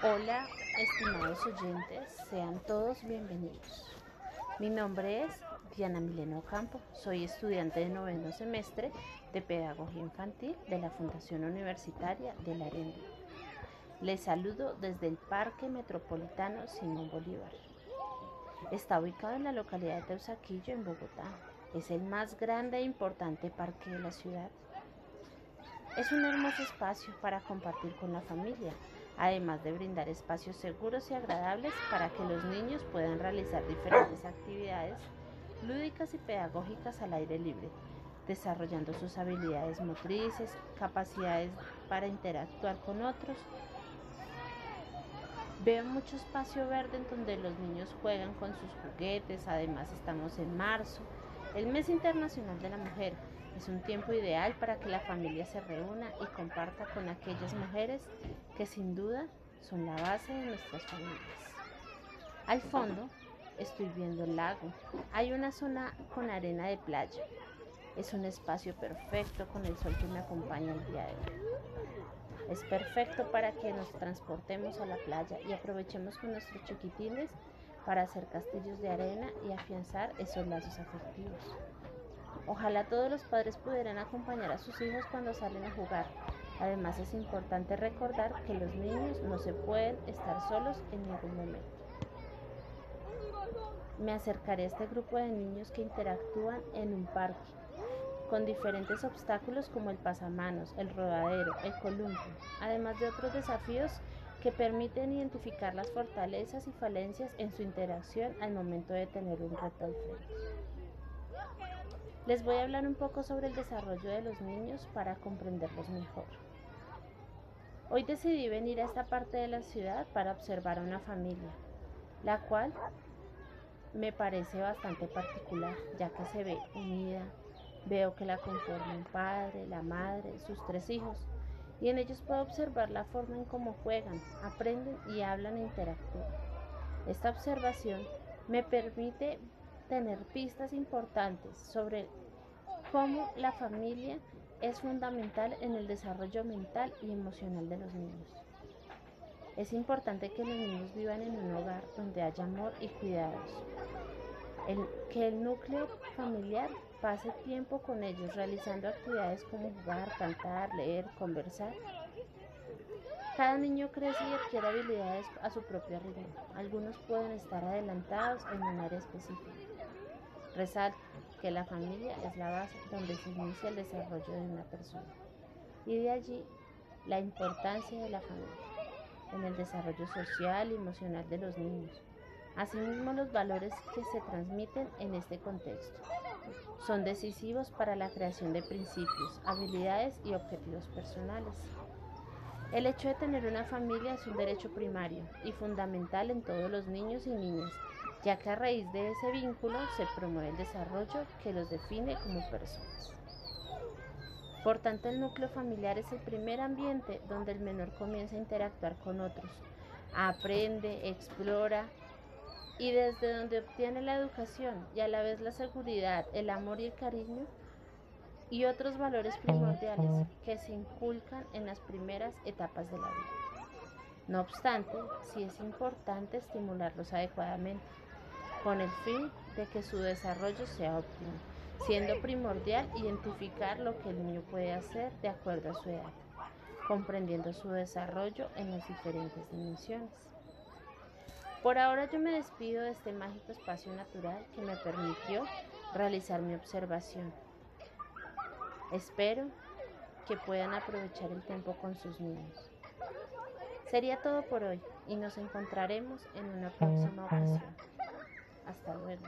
Hola, estimados oyentes, sean todos bienvenidos. Mi nombre es Diana Mileno Campo, soy estudiante de noveno semestre de Pedagogía Infantil de la Fundación Universitaria de la Arena. Les saludo desde el Parque Metropolitano Simón Bolívar. Está ubicado en la localidad de Teusaquillo, en Bogotá. Es el más grande e importante parque de la ciudad. Es un hermoso espacio para compartir con la familia, además de brindar espacios seguros y agradables para que los niños puedan realizar diferentes actividades lúdicas y pedagógicas al aire libre, desarrollando sus habilidades motrices, capacidades para interactuar con otros. Veo mucho espacio verde en donde los niños juegan con sus juguetes, además estamos en marzo, el mes internacional de la mujer, es un tiempo ideal para que la familia se reúna y comparta con aquellas mujeres que sin duda son la base de nuestras familias. Al fondo estoy viendo el lago. Hay una zona con arena de playa. Es un espacio perfecto con el sol que me acompaña el día de hoy. Es perfecto para que nos transportemos a la playa y aprovechemos con nuestros chiquitines para hacer castillos de arena y afianzar esos lazos afectivos. Ojalá todos los padres pudieran acompañar a sus hijos cuando salen a jugar. Además es importante recordar que los niños no se pueden estar solos en ningún momento. Me acercaré a este grupo de niños que interactúan en un parque con diferentes obstáculos como el pasamanos, el rodadero, el columpio, además de otros desafíos que permiten identificar las fortalezas y falencias en su interacción al momento de tener un reto al frente. Les voy a hablar un poco sobre el desarrollo de los niños para comprenderlos mejor. Hoy decidí venir a esta parte de la ciudad para observar a una familia, la cual me parece bastante particular, ya que se ve unida. Veo que la conforma un padre, la madre, sus tres hijos, y en ellos puedo observar la forma en cómo juegan, aprenden y hablan e interactúan. Esta observación me permite tener pistas importantes sobre cómo la familia es fundamental en el desarrollo mental y emocional de los niños. Es importante que los niños vivan en un hogar donde haya amor y cuidados. que el núcleo familiar pase tiempo con ellos realizando actividades como jugar, cantar, leer, conversar. Cada niño crece y adquiere habilidades a su propio ritmo. Algunos pueden estar adelantados en un área específica. Resalto que la familia es la base donde se inicia el desarrollo de una persona. Y de allí la importancia de la familia en el desarrollo social y emocional de los niños. Asimismo, los valores que se transmiten en este contexto son decisivos para la creación de principios, habilidades y objetivos personales. El hecho de tener una familia es un derecho primario y fundamental en todos los niños y niñas ya que a raíz de ese vínculo se promueve el desarrollo que los define como personas. Por tanto, el núcleo familiar es el primer ambiente donde el menor comienza a interactuar con otros, aprende, explora y desde donde obtiene la educación y a la vez la seguridad, el amor y el cariño y otros valores primordiales que se inculcan en las primeras etapas de la vida. No obstante, sí es importante estimularlos adecuadamente con el fin de que su desarrollo sea óptimo, siendo primordial identificar lo que el niño puede hacer de acuerdo a su edad, comprendiendo su desarrollo en las diferentes dimensiones. Por ahora yo me despido de este mágico espacio natural que me permitió realizar mi observación. Espero que puedan aprovechar el tiempo con sus niños. Sería todo por hoy y nos encontraremos en una próxima ocasión. Hasta luego.